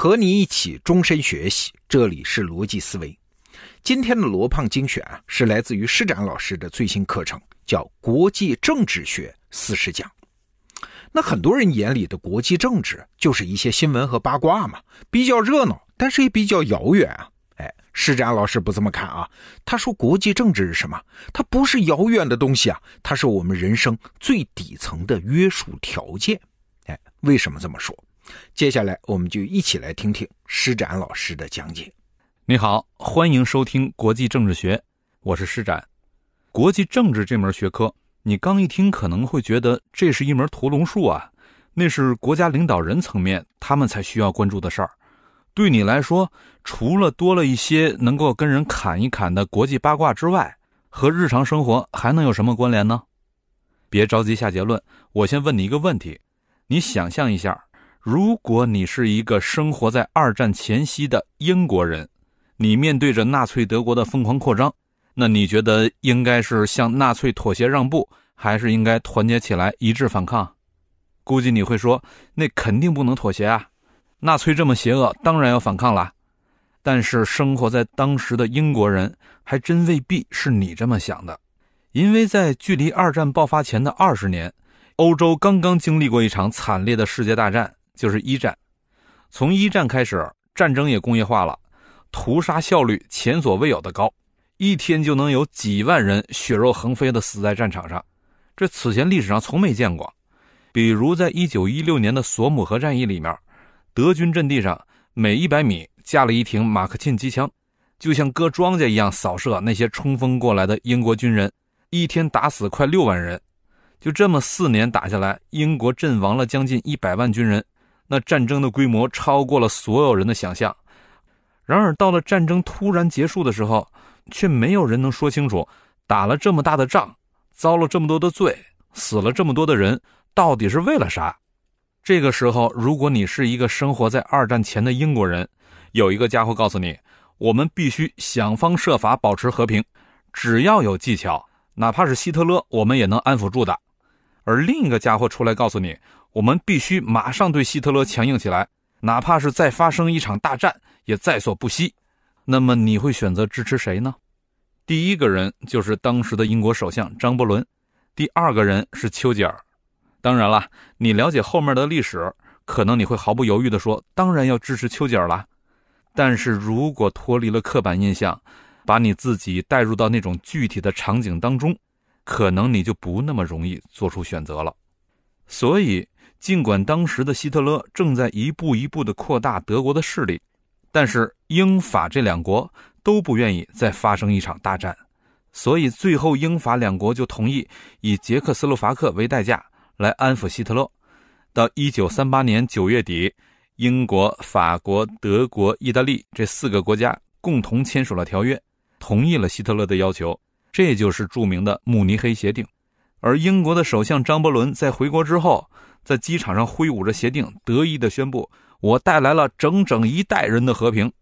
和你一起终身学习，这里是逻辑思维。今天的罗胖精选啊，是来自于施展老师的最新课程，叫《国际政治学四十讲》。那很多人眼里的国际政治，就是一些新闻和八卦嘛，比较热闹，但是也比较遥远啊。哎，施展老师不这么看啊，他说国际政治是什么？它不是遥远的东西啊，它是我们人生最底层的约束条件。哎，为什么这么说？接下来，我们就一起来听听施展老师的讲解。你好，欢迎收听国际政治学，我是施展。国际政治这门学科，你刚一听可能会觉得这是一门屠龙术啊，那是国家领导人层面他们才需要关注的事儿。对你来说，除了多了一些能够跟人侃一侃的国际八卦之外，和日常生活还能有什么关联呢？别着急下结论，我先问你一个问题：你想象一下。如果你是一个生活在二战前夕的英国人，你面对着纳粹德国的疯狂扩张，那你觉得应该是向纳粹妥协让步，还是应该团结起来一致反抗？估计你会说，那肯定不能妥协啊！纳粹这么邪恶，当然要反抗啦。但是生活在当时的英国人还真未必是你这么想的，因为在距离二战爆发前的二十年，欧洲刚刚经历过一场惨烈的世界大战。就是一战，从一战开始，战争也工业化了，屠杀效率前所未有的高，一天就能有几万人血肉横飞的死在战场上，这此前历史上从没见过。比如在一九一六年的索姆河战役里面，德军阵地上每一百米架了一挺马克沁机枪，就像割庄稼一样扫射那些冲锋过来的英国军人，一天打死快六万人，就这么四年打下来，英国阵亡了将近一百万军人。那战争的规模超过了所有人的想象，然而到了战争突然结束的时候，却没有人能说清楚，打了这么大的仗，遭了这么多的罪，死了这么多的人，到底是为了啥？这个时候，如果你是一个生活在二战前的英国人，有一个家伙告诉你，我们必须想方设法保持和平，只要有技巧，哪怕是希特勒，我们也能安抚住的。而另一个家伙出来告诉你。我们必须马上对希特勒强硬起来，哪怕是再发生一场大战也在所不惜。那么你会选择支持谁呢？第一个人就是当时的英国首相张伯伦，第二个人是丘吉尔。当然了，你了解后面的历史，可能你会毫不犹豫地说：“当然要支持丘吉尔了。”但是如果脱离了刻板印象，把你自己带入到那种具体的场景当中，可能你就不那么容易做出选择了。所以。尽管当时的希特勒正在一步一步地扩大德国的势力，但是英法这两国都不愿意再发生一场大战，所以最后英法两国就同意以捷克斯洛伐克为代价来安抚希特勒。到一九三八年九月底，英国、法国、德国、意大利这四个国家共同签署了条约，同意了希特勒的要求，这就是著名的慕尼黑协定。而英国的首相张伯伦在回国之后。在机场上挥舞着协定，得意地宣布：“我带来了整整一代人的和平。”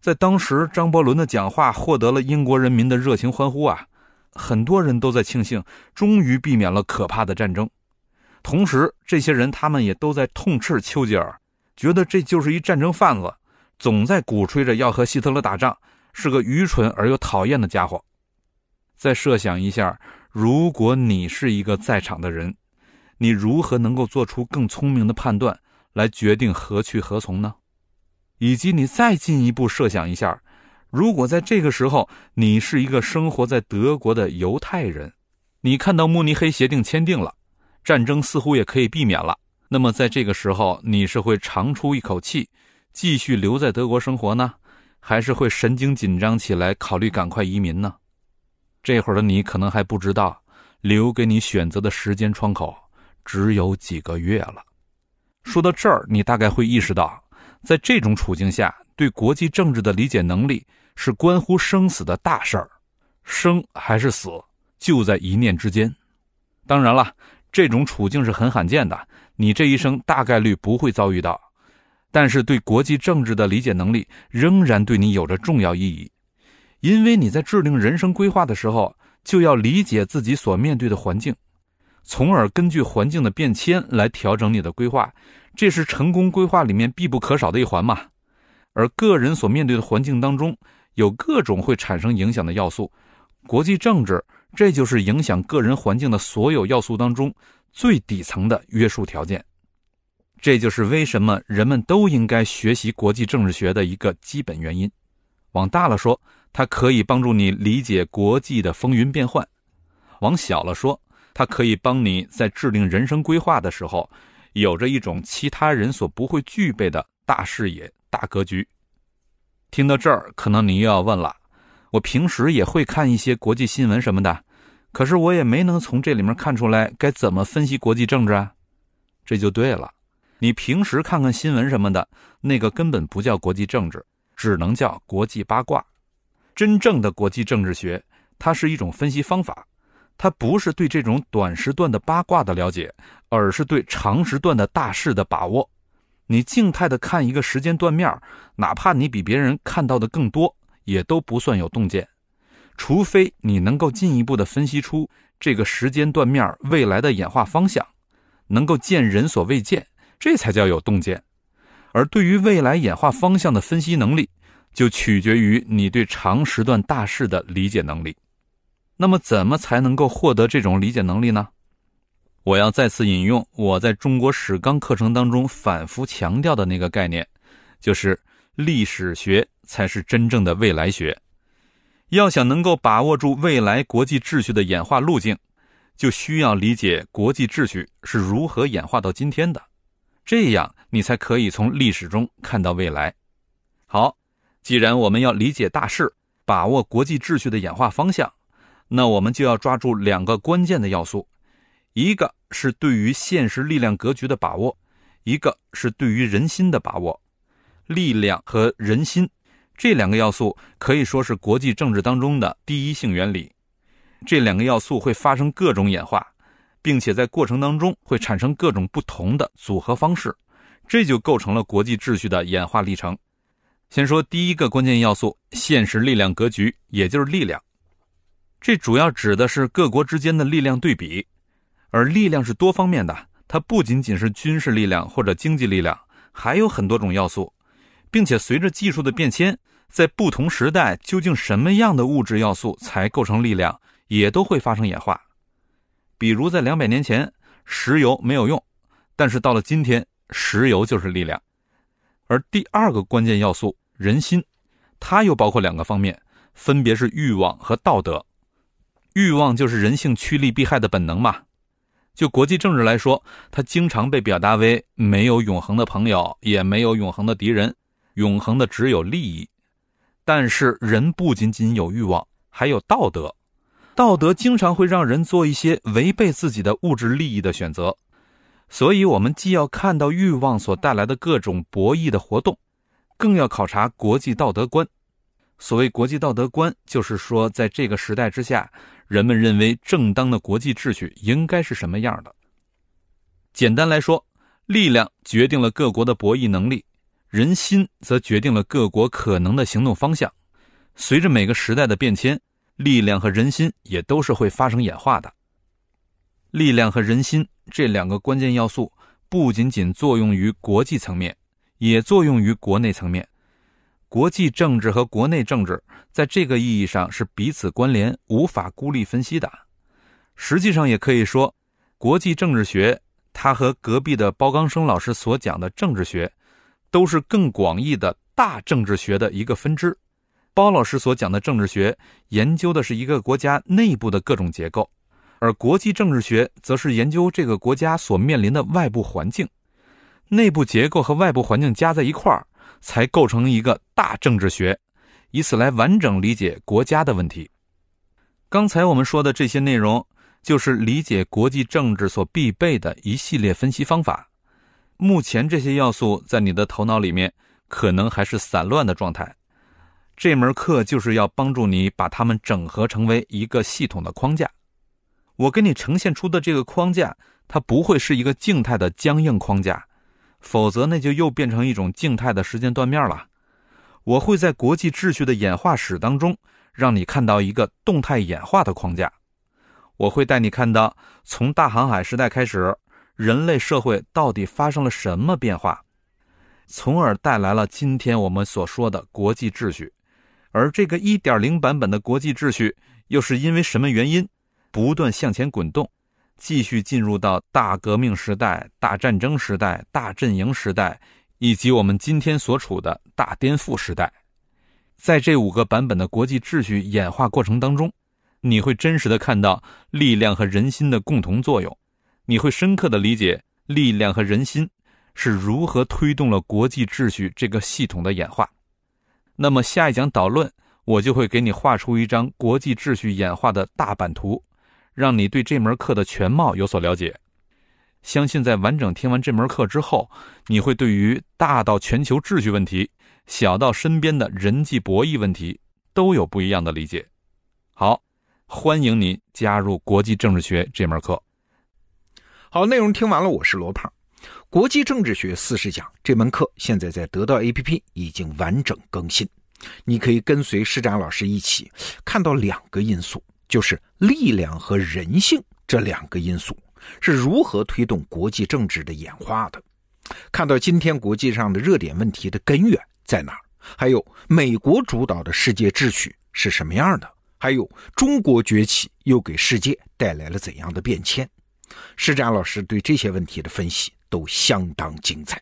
在当时，张伯伦的讲话获得了英国人民的热情欢呼啊！很多人都在庆幸，终于避免了可怕的战争。同时，这些人他们也都在痛斥丘吉尔，觉得这就是一战争贩子，总在鼓吹着要和希特勒打仗，是个愚蠢而又讨厌的家伙。再设想一下，如果你是一个在场的人。你如何能够做出更聪明的判断，来决定何去何从呢？以及你再进一步设想一下，如果在这个时候你是一个生活在德国的犹太人，你看到慕尼黑协定签订了，战争似乎也可以避免了，那么在这个时候你是会长出一口气，继续留在德国生活呢，还是会神经紧张起来，考虑赶快移民呢？这会儿的你可能还不知道，留给你选择的时间窗口。只有几个月了。说到这儿，你大概会意识到，在这种处境下，对国际政治的理解能力是关乎生死的大事儿，生还是死，就在一念之间。当然了，这种处境是很罕见的，你这一生大概率不会遭遇到。但是，对国际政治的理解能力仍然对你有着重要意义，因为你在制定人生规划的时候，就要理解自己所面对的环境。从而根据环境的变迁来调整你的规划，这是成功规划里面必不可少的一环嘛。而个人所面对的环境当中，有各种会产生影响的要素，国际政治这就是影响个人环境的所有要素当中最底层的约束条件。这就是为什么人们都应该学习国际政治学的一个基本原因。往大了说，它可以帮助你理解国际的风云变幻；往小了说，它可以帮你在制定人生规划的时候，有着一种其他人所不会具备的大视野、大格局。听到这儿，可能你又要问了：我平时也会看一些国际新闻什么的，可是我也没能从这里面看出来该怎么分析国际政治啊。这就对了。你平时看看新闻什么的，那个根本不叫国际政治，只能叫国际八卦。真正的国际政治学，它是一种分析方法，他不是对这种短时段的八卦的了解，而是对长时段的大势的把握。你静态的看一个时间段面，哪怕你比别人看到的更多，也都不算有洞见，除非你能够进一步的分析出这个时间段面未来的演化方向，能够见人所未见。这才叫有洞见，而对于未来演化方向的分析能力，就取决于你对长时段大势的理解能力。那么，怎么才能够获得这种理解能力呢？我要再次引用我在中国史纲课程当中反复强调的那个概念，就是历史学才是真正的未来学。要想能够把握住未来国际秩序的演化路径，就需要理解国际秩序是如何演化到今天的。这样，你才可以从历史中看到未来。好，既然我们要理解大势，把握国际秩序的演化方向，那我们就要抓住两个关键的要素：一个是对于现实力量格局的把握，一个是对于人心的把握。力量和人心这两个要素可以说是国际政治当中的第一性原理。这两个要素会发生各种演化。并且在过程当中会产生各种不同的组合方式，这就构成了国际秩序的演化历程。先说第一个关键要素：现实力量格局，也就是力量。这主要指的是各国之间的力量对比，而力量是多方面的，它不仅仅是军事力量或者经济力量，还有很多种要素，并且随着技术的变迁，在不同时代究竟什么样的物质要素才构成力量，也都会发生演化。比如在两百年前，石油没有用，但是到了今天，石油就是力量。而第二个关键要素人心，它又包括两个方面，分别是欲望和道德。欲望就是人性趋利避害的本能嘛。就国际政治来说，它经常被表达为没有永恒的朋友，也没有永恒的敌人，永恒的只有利益。但是人不仅仅有欲望，还有道德。道德经常会让人做一些违背自己的物质利益的选择，所以，我们既要看到欲望所带来的各种博弈的活动，更要考察国际道德观。所谓国际道德观，就是说，在这个时代之下，人们认为正当的国际秩序应该是什么样的。简单来说，力量决定了各国的博弈能力，人心则决定了各国可能的行动方向。随着每个时代的变迁。力量和人心也都是会发生演化的。力量和人心这两个关键要素，不仅仅作用于国际层面，也作用于国内层面。国际政治和国内政治在这个意义上是彼此关联，无法孤立分析的。实际上，也可以说，国际政治学它和隔壁的包刚生老师所讲的政治学，都是更广义的大政治学的一个分支。包老师所讲的政治学研究的是一个国家内部的各种结构，而国际政治学则是研究这个国家所面临的外部环境。内部结构和外部环境加在一块儿，才构成一个大政治学，以此来完整理解国家的问题。刚才我们说的这些内容，就是理解国际政治所必备的一系列分析方法。目前这些要素在你的头脑里面可能还是散乱的状态。这门课就是要帮助你把它们整合成为一个系统的框架。我给你呈现出的这个框架，它不会是一个静态的僵硬框架，否则那就又变成一种静态的时间断面了。我会在国际秩序的演化史当中，让你看到一个动态演化的框架。我会带你看到从大航海时代开始，人类社会到底发生了什么变化，从而带来了今天我们所说的国际秩序。而这个1.0版本的国际秩序，又是因为什么原因不断向前滚动，继续进入到大革命时代、大战争时代、大阵营时代，以及我们今天所处的大颠覆时代？在这五个版本的国际秩序演化过程当中，你会真实的看到力量和人心的共同作用，你会深刻的理解力量和人心是如何推动了国际秩序这个系统的演化。那么下一讲导论，我就会给你画出一张国际秩序演化的大版图，让你对这门课的全貌有所了解。相信在完整听完这门课之后，你会对于大到全球秩序问题。小到身边的人际博弈问题，都有不一样的理解。好，欢迎您加入国际政治学这门课。好，内容听完了，我是罗胖。国际政治学四十讲这门课现在在得到 APP 已经完整更新，你可以跟随施展老师一起看到两个因素，就是力量和人性这两个因素是如何推动国际政治的演化的，看到今天国际上的热点问题的根源。在哪儿？还有美国主导的世界秩序是什么样的？还有中国崛起又给世界带来了怎样的变迁？施展老师对这些问题的分析都相当精彩。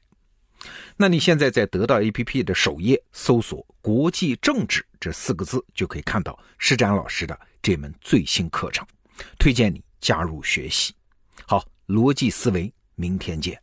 那你现在在得到 APP 的首页搜索“国际政治”这四个字，就可以看到施展老师的这门最新课程，推荐你加入学习。好，逻辑思维，明天见。